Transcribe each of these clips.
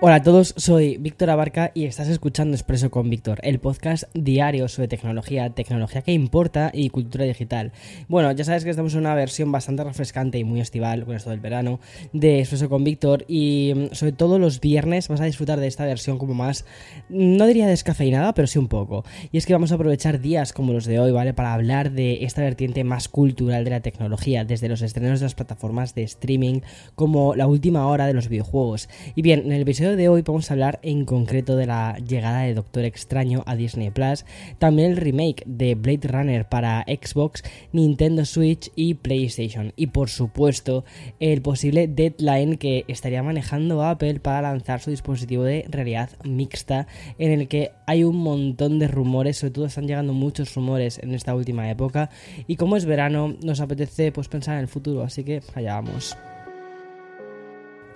Hola a todos, soy Víctor Abarca y estás escuchando Expreso con Víctor, el podcast diario sobre tecnología, tecnología que importa y cultura digital. Bueno, ya sabes que estamos en una versión bastante refrescante y muy estival con esto del verano de Expreso con Víctor y mm, sobre todo los viernes vas a disfrutar de esta versión como más, no diría descafeinada, pero sí un poco. Y es que vamos a aprovechar días como los de hoy, ¿vale? Para hablar de esta vertiente más cultural de la tecnología, desde los estrenos de las plataformas de streaming como la última hora de los videojuegos. Y bien, en el episodio de hoy vamos a hablar en concreto de la llegada de Doctor Extraño a Disney Plus, también el remake de Blade Runner para Xbox, Nintendo Switch y PlayStation. Y por supuesto, el posible deadline que estaría manejando Apple para lanzar su dispositivo de realidad mixta, en el que hay un montón de rumores, sobre todo están llegando muchos rumores en esta última época. Y como es verano, nos apetece pues pensar en el futuro, así que allá vamos.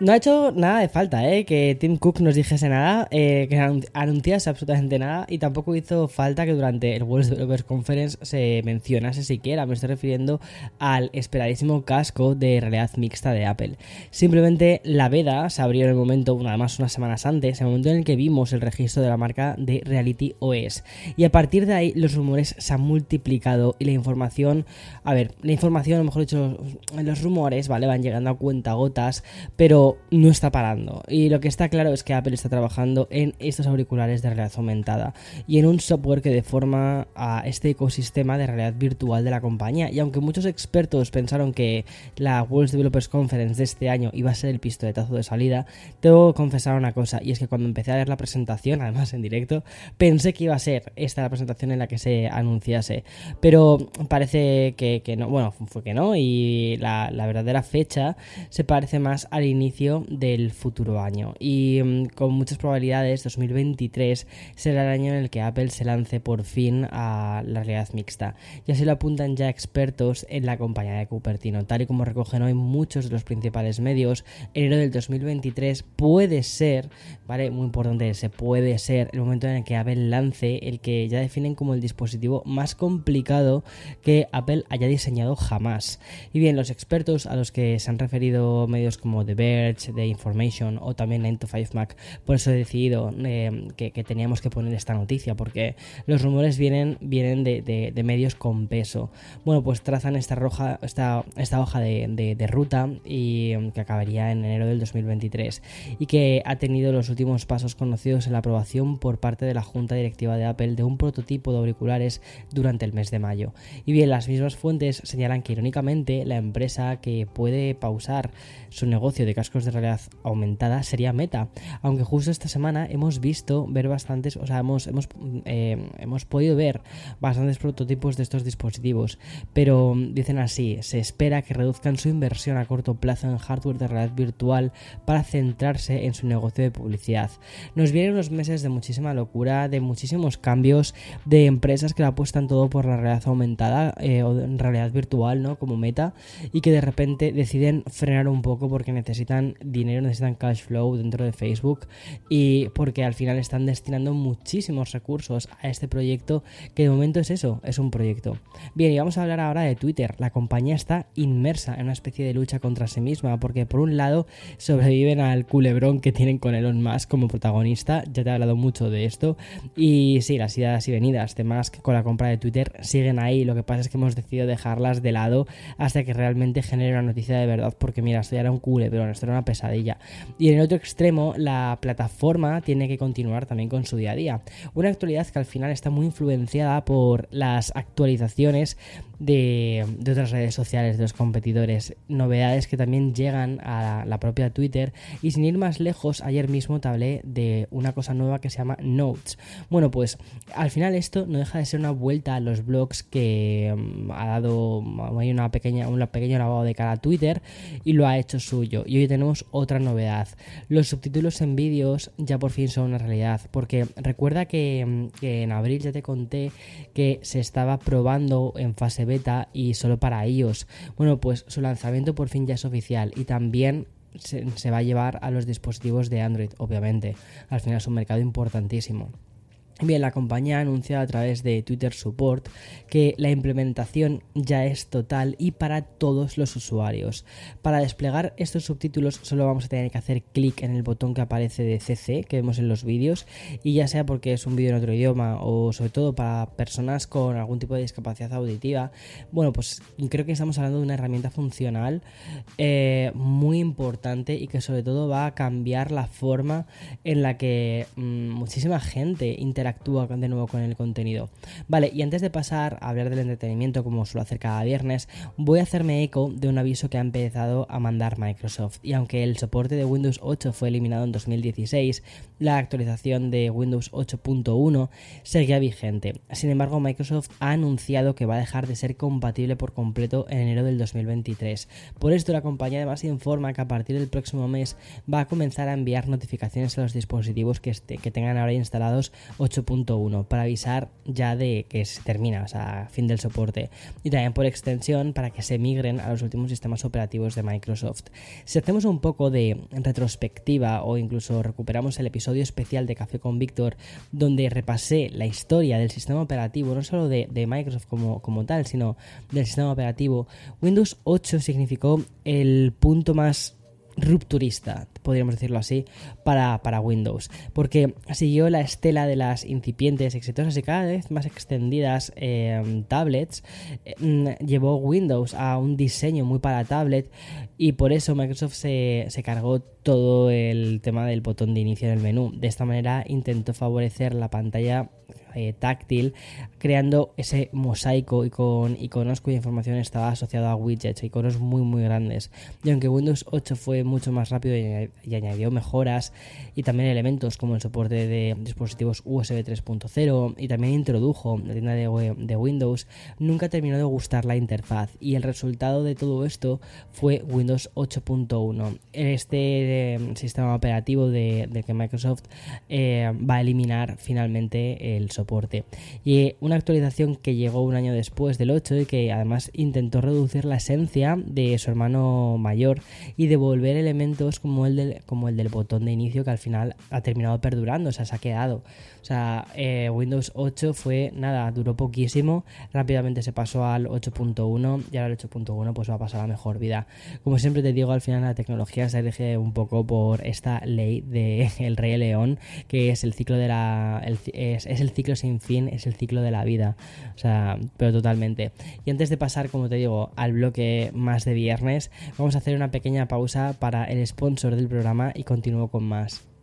No ha hecho nada de falta, ¿eh? Que Tim Cook nos dijese nada, eh, que anunciase absolutamente nada, y tampoco hizo falta que durante el World Developers Conference se mencionase siquiera. Me estoy refiriendo al esperadísimo casco de realidad mixta de Apple. Simplemente la veda se abrió en el momento, nada más unas semanas antes, en el momento en el que vimos el registro de la marca de Reality OS. Y a partir de ahí los rumores se han multiplicado y la información, a ver, la información, lo mejor dicho, los rumores, ¿vale? Van llegando a cuentagotas, pero no está parando. Y lo que está claro es que Apple está trabajando en estos auriculares de realidad aumentada y en un software que deforma a este ecosistema de realidad virtual de la compañía. Y aunque muchos expertos pensaron que la World Developers Conference de este año iba a ser el pistoletazo de salida, tengo que confesar una cosa, y es que cuando empecé a ver la presentación, además en directo, pensé que iba a ser esta la presentación en la que se anunciase. Pero parece que, no, bueno, fue que no, y la, la verdadera fecha se parece más al inicio del futuro año. Y mm, con muchas probabilidades, 2023 será el año en el que Apple se lance por fin a la realidad mixta. Y así lo apuntan ya expertos en la compañía de Cupertino. Tal y como recogen hoy muchos de los principales medios, enero del 2023 puede ser, ¿vale? Muy importante, se puede ser el momento en el que Apple lance el que ya definen como el dispositivo más complicado que Apple haya diseñado jamás. Y bien, los expertos a los que se han referido medios como The Bear, de Information o también 9 to 5 Mac. Por eso he decidido eh, que, teníamos que poner esta noticia, porque los rumores vienen, vienen de, medios con peso. Bueno, pues trazan esta, roja, esta, esta hoja de, ruta y mm, que acabaría en enero del 2023 y que ha tenido los últimos pasos conocidos en la aprobación por parte de la Junta Directiva de Apple de un prototipo de auriculares durante el mes de mayo. Y bien, las mismas fuentes señalan que irónicamente la empresa que puede pausar su negocio de cascos de realidad aumentada sería Meta. Aunque justo esta semana hemos visto ver bastantes, o sea, hemos, hemos, eh, hemos podido ver bastantes prototipos de estos dispositivos. Pero dicen así, se espera que reduzcan su inversión a corto plazo en hardware de realidad virtual para centrarse en su negocio de publicidad. Nos vienen unos meses de muchísima locura, de muchísimos cambios, de empresas que la apuestan todo por la realidad aumentada eh, o en realidad virtual, ¿no? Como meta, y que de repente deciden frenar un poco porque necesitan dinero, necesitan cash flow dentro de Facebook y porque al final están destinando muchísimos recursos a este proyecto que de momento es eso, es un proyecto. Bien, y vamos a hablar ahora de Twitter. La compañía está inmersa en una especie de lucha contra sí misma porque por un lado sobreviven al culebrón que tienen con Elon Musk como protagonista, ya te he hablado mucho de esto y sí, las ideas y venidas de Musk con la compra de Twitter siguen ahí, lo que pasa es que hemos decidido dejarlas de lado hasta que realmente genere una noticia de verdad porque mira, esto ya era un culebrón, esto era una pesadilla. Y en el otro extremo, la plataforma tiene que continuar también con su día a día. Una actualidad que al final está muy influenciada por las actualizaciones de, otras redes sociales, de los competidores, novedades que también llegan a la, propia Twitter y sin ir más lejos, ayer mismo te hablé de una cosa nueva que se llama Notes. Bueno, pues al final esto no deja de ser una vuelta a los blogs que mm, ha dado hay una pequeña, un pequeño lavado de cara a Twitter y lo ha hecho suyo. Y hoy tenemos otra novedad. Los subtítulos en vídeos ya por fin son una realidad, porque recuerda que, que en abril ya te conté que se estaba probando en fase beta y solo para iOS. Bueno, pues su lanzamiento por fin ya es oficial y también se, se va a llevar a los dispositivos de Android, obviamente. Al final es un mercado importantísimo. Bien, la compañía ha anunciado a través de Twitter Support que la implementación ya es total y para todos los usuarios. Para desplegar estos subtítulos solo vamos a tener que hacer clic en el botón que aparece de CC que vemos en los vídeos y ya sea porque es un vídeo en otro idioma o sobre todo para personas con algún tipo de discapacidad auditiva, bueno pues creo que estamos hablando de una herramienta funcional eh, muy importante y que sobre todo va a cambiar la forma en la que mm, muchísima gente interactúa actúa de nuevo con el contenido. Vale, y antes de pasar a hablar del entretenimiento como suelo hacer cada viernes, voy a hacerme eco de un aviso que ha empezado a mandar Microsoft. Y aunque el soporte de Windows 8 fue eliminado en 2016, la actualización de Windows 8.1 seguía vigente. Sin embargo, Microsoft ha anunciado que va a dejar de ser compatible por completo en enero del 2023. Por esto la compañía además informa que a partir del próximo mes va a comenzar a enviar notificaciones a los dispositivos que, este, que tengan ahora instalados 8.1 para avisar ya de que se termina, o sea, fin del soporte. Y también por extensión para que se migren a los últimos sistemas operativos de Microsoft. Si hacemos un poco de retrospectiva o incluso recuperamos el episodio especial de Café con Víctor, donde repasé la historia del sistema operativo, no solo de, Microsoft como, como tal, sino del sistema operativo, Windows 8 significó el punto más rupturista, podríamos decirlo así, para, para, Windows, porque siguió la estela de las incipientes, exitosas y cada vez más extendidas em, tablets, em, llevó Windows a un diseño muy para tablet y por eso Microsoft se, se cargó todo el tema del botón de inicio en el menú. De esta manera intentó favorecer la pantalla eh, táctil, creando ese mosaico y con iconos cuya información estaba asociada a widgets, iconos muy muy grandes. Y aunque Windows 8 fue mucho más rápido y, añadió mejoras y también elementos como el soporte de dispositivos USB 3.0 y también introdujo la tienda de, de Windows, nunca terminó de gustar la interfaz y el resultado de todo esto fue Windows 8.1. Este eh, sistema operativo de, que Microsoft eh, va a eliminar finalmente el soporte y una actualización que llegó un año después del 8 y que además intentó reducir la esencia de su hermano mayor y devolver elementos como el del, como el del botón de inicio que al final ha terminado perdurando, o sea, se ha quedado. O sea, eh, Windows 8 fue nada, duró poquísimo, rápidamente se pasó al 8.1 y ahora el 8.1 pues va a pasar a mejor vida. Como siempre te digo, al final la tecnología se rige un poco por esta ley del el Rey León, que es el ciclo de la es, es el sin fin es el ciclo de la vida. O sea, pero totalmente. Y antes de pasar, como te digo, al bloque más de viernes, vamos a hacer una pequeña pausa para el sponsor del programa y continúo con más.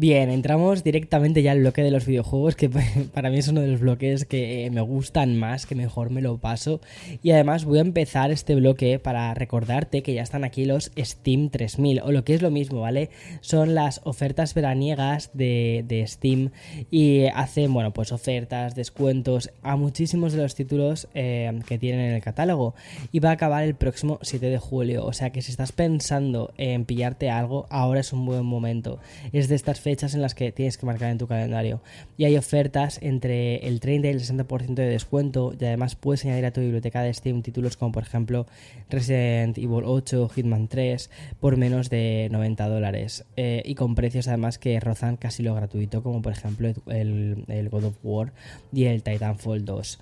Bien, entramos directamente ya al bloque de los videojuegos, que para mí es uno de los bloques que me gustan más, que mejor me lo paso. Y además voy a empezar este bloque para recordarte que ya están aquí los Steam 3000, o lo que es lo mismo, ¿vale? Son las ofertas veraniegas de, Steam y hacen, bueno, pues ofertas, descuentos a muchísimos de los títulos eh, que tienen en el catálogo. Y va a acabar el próximo 7 de julio, o sea que si estás pensando en pillarte algo, ahora es un buen momento. Es de estas fechas fechas en las que tienes que marcar en tu calendario. Y hay ofertas entre el 30 y el 60% de descuento y además puedes añadir a tu biblioteca de Steam títulos como por ejemplo Resident Evil 8, Hitman 3 por menos de 90 dólares eh, y con precios además que rozan casi lo gratuito como por ejemplo el, el God of War y el Titanfall 2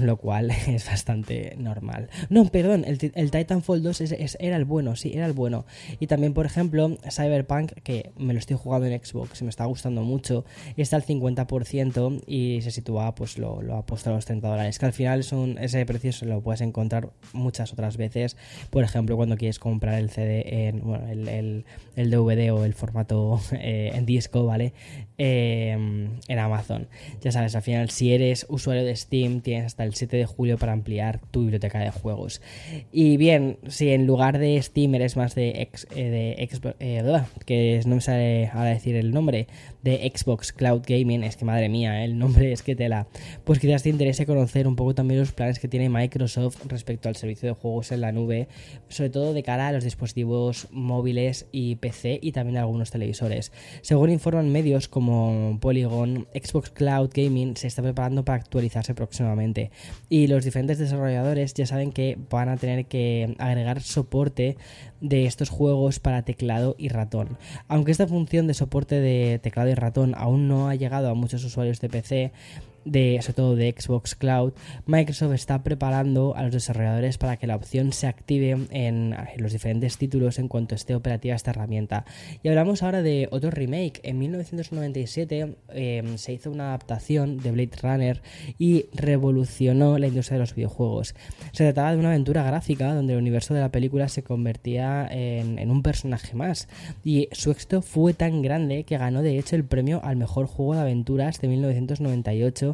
lo cual es bastante normal. No, perdón, el, Titanfall 2 era el bueno, sí, era el bueno. Y también, por ejemplo, Cyberpunk, que me lo estoy jugando en Xbox Xbox, me está gustando mucho, está al 50% y se sitúa, pues lo, lo ha puesto a los 30 dólares, que al final es ese precio se lo puedes encontrar muchas otras veces, por ejemplo, cuando quieres comprar el CD en, bueno, el, el, el DVD o el formato eh, en disco, ¿vale? Eh, en Amazon. Ya sabes, al final, si eres usuario de Steam, tienes hasta el 7 de julio para ampliar tu biblioteca de juegos. Y bien, si en lugar de Steam eres más de, ex, eh, eh, que no me sale ahora decir el nombre, de Xbox Cloud Gaming, es que madre mía, el nombre es que tela, pues quizás te interese conocer un poco también los planes que tiene Microsoft respecto al servicio de juegos en la nube, sobre todo de cara a los dispositivos móviles y PC y también algunos televisores. Según informan medios como Polygon, Xbox Cloud Gaming se está preparando para actualizarse próximamente y los diferentes desarrolladores ya saben que van a tener que agregar soporte de estos juegos para teclado y ratón. Aunque esta función de soporte de teclado y ratón aún no ha llegado a muchos usuarios de PC, de, sobre todo de Xbox Cloud, Microsoft está preparando a los desarrolladores para que la opción se active en, los diferentes títulos en cuanto esté operativa esta herramienta. Y hablamos ahora de otro remake. En 1997 eh, se hizo una adaptación de Blade Runner y revolucionó la industria de los videojuegos. Se trataba de una aventura gráfica donde el universo de la película se convertía en, en un personaje más. Y su éxito fue tan grande que ganó de hecho el premio al mejor juego de aventuras de 1998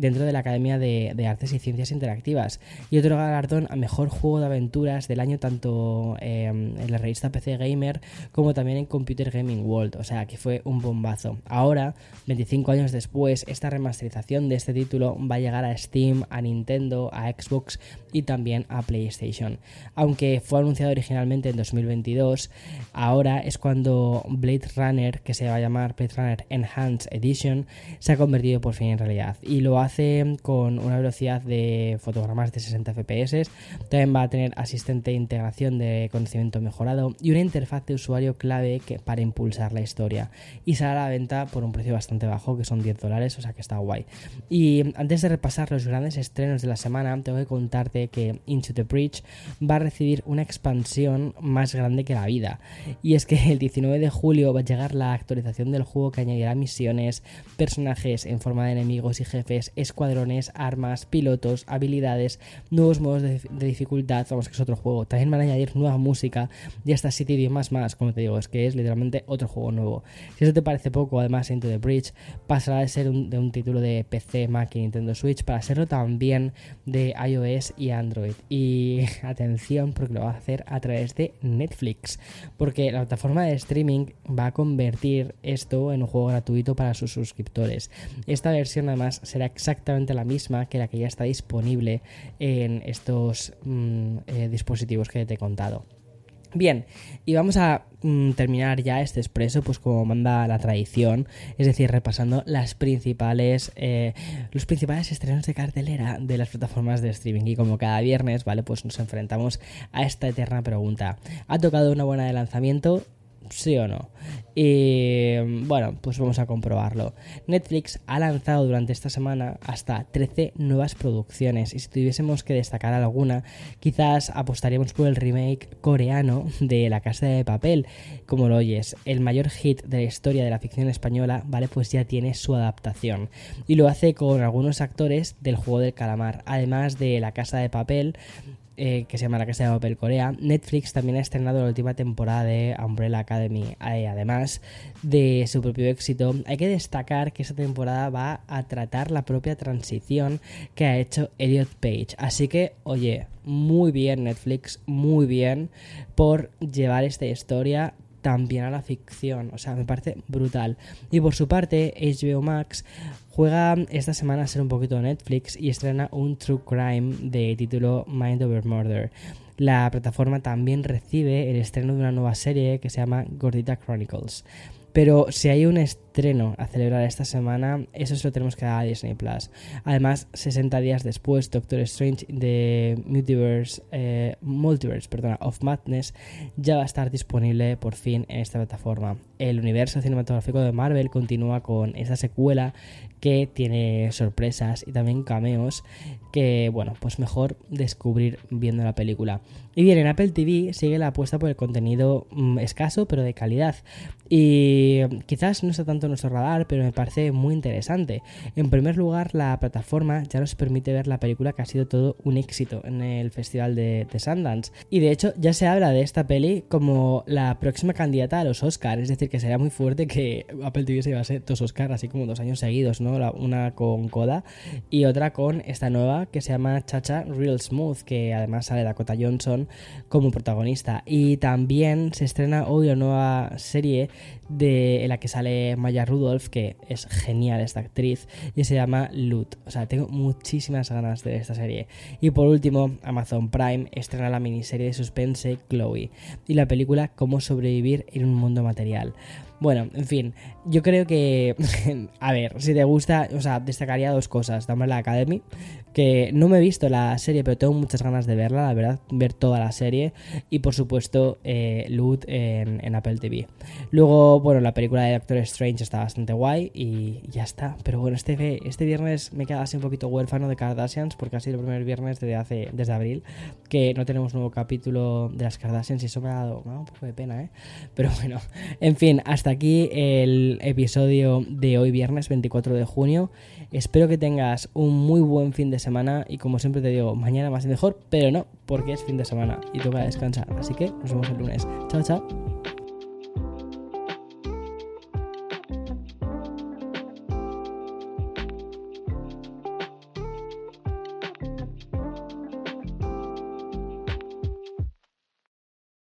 dentro de la Academia de, Artes y Ciencias Interactivas y otro galardón a Mejor Juego de Aventuras del año tanto eh, en la revista PC Gamer como también en Computer Gaming World, o sea que fue un bombazo. Ahora, 25 años después, esta remasterización de este título va a llegar a Steam, a Nintendo, a Xbox y también a PlayStation. Aunque fue anunciado originalmente en 2022, ahora es cuando Blade Runner, que se va a llamar Blade Runner Enhanced Edition, se ha convertido por fin en realidad y lo hace con una velocidad de fotogramas de 60 fps. También va a tener asistente de integración de conocimiento mejorado y una interfaz de usuario clave que, para impulsar la historia. Y sale a la venta por un precio bastante bajo, que son 10 dólares, o sea que está guay. Y antes de repasar los grandes estrenos de la semana, tengo que contarte que Into the Bridge va a recibir una expansión más grande que la vida. Y es que el 19 de julio va a llegar la actualización del juego que añadirá misiones, personajes en forma de enemigos y jefes escuadrones, armas, pilotos, habilidades, nuevos modos de, dificultad, vamos que es otro juego. También van a añadir nueva música y hasta 7 idiomas más, como te digo, es que es literalmente otro juego nuevo. Si eso te parece poco, además Into the Bridge pasará de ser un, de un título de PC, Mac y Nintendo Switch para serlo también de iOS y Android. Y atención porque lo va a hacer a través de Netflix, porque la plataforma de streaming va a convertir esto en un juego gratuito para sus suscriptores. Esta versión además será exactamente la misma que la que ya está disponible en estos mmm, eh, dispositivos que te he contado. Bien, y vamos a mm, terminar ya este expreso, pues como manda la tradición, es decir, repasando las principales, eh, los principales estrenos de cartelera de las plataformas de streaming. Y como cada viernes, ¿vale? Pues nos enfrentamos a esta eterna pregunta. ¿Ha tocado una buena de lanzamiento? Sí o no. Y bueno, pues vamos a comprobarlo. Netflix ha lanzado durante esta semana hasta 13 nuevas producciones y si tuviésemos que destacar alguna, quizás apostaríamos por el remake coreano de La Casa de Papel. Como lo oyes, el mayor hit de la historia de la ficción española, ¿vale? Pues ya tiene su adaptación. Y lo hace con algunos actores del juego del calamar, además de La Casa de Papel eh, que se llama La Casa de Papel Corea, Netflix también ha estrenado la última temporada de Umbrella Academy. Eh, además de su propio éxito, hay que destacar que esta temporada va a tratar la propia transición que ha hecho Elliot Page. Así que, oye, muy bien Netflix, muy bien por llevar esta historia también a la ficción. O sea, me parece brutal. Y por su parte, HBO Max juega esta semana a ser un poquito Netflix y estrena un True Crime de título Mind Over Murder. La plataforma también recibe el estreno de una nueva serie que se llama Gordita Chronicles. Pero si hay un estreno a celebrar esta semana, eso se lo tenemos que dar a Disney Plus. Además, 60 días después, Doctor Strange de Multiverse, eh, perdona, of Madness ya va a estar disponible por fin en esta plataforma. El universo cinematográfico de Marvel continúa con esta secuela que tiene sorpresas y también cameos que, bueno, pues mejor descubrir viendo la película. Y bien, en Apple TV sigue la apuesta por el contenido mm, escaso pero de calidad. Y quizás no está tanto nuestro radar, pero me parece muy interesante. En primer lugar, la plataforma ya nos permite ver la película que ha sido todo un éxito en el Festival de, de Sundance. Y de hecho, ya se habla de esta peli como la próxima candidata a los Oscars. Es decir, que sería muy fuerte que Apple TV se llevase dos Oscars, así como dos años seguidos, ¿no? una con Coda y otra con esta nueva que se llama Chacha Real Smooth, que además sale Dakota Johnson como protagonista. Y también se estrena hoy la nueva serie de en la que sale Maya Rudolph, que es genial esta actriz, y se llama Loot. O sea, tengo muchísimas ganas de ver esta serie. Y por último, Amazon Prime estrena la miniserie de suspense Chloe y la película Cómo sobrevivir en un mundo material. Bueno, en fin, yo creo que, a ver, si te gusta, o sea, destacaría dos cosas. The la Academy, que no me he visto la serie, pero tengo muchas ganas de verla, la verdad, ver toda la serie. Y por supuesto, eh, Loot en, Apple TV. Luego, bueno, la película de Doctor Strange está bastante guay y ya está. Pero bueno, este, este viernes me queda así un poquito huérfano de Kardashians, porque ha sido el primer viernes desde, hace, desde abril que no tenemos nuevo capítulo de las Kardashians y eso me ha dado un poco de pena, ¿eh? Pero bueno, en fin, hasta aquí el episodio de hoy viernes 24 de junio. Espero que tengas un muy buen fin de semana y como siempre te digo, mañana más y mejor, pero no, porque es fin de semana y toca descansar. Así que nos vemos el lunes. Chao, chao.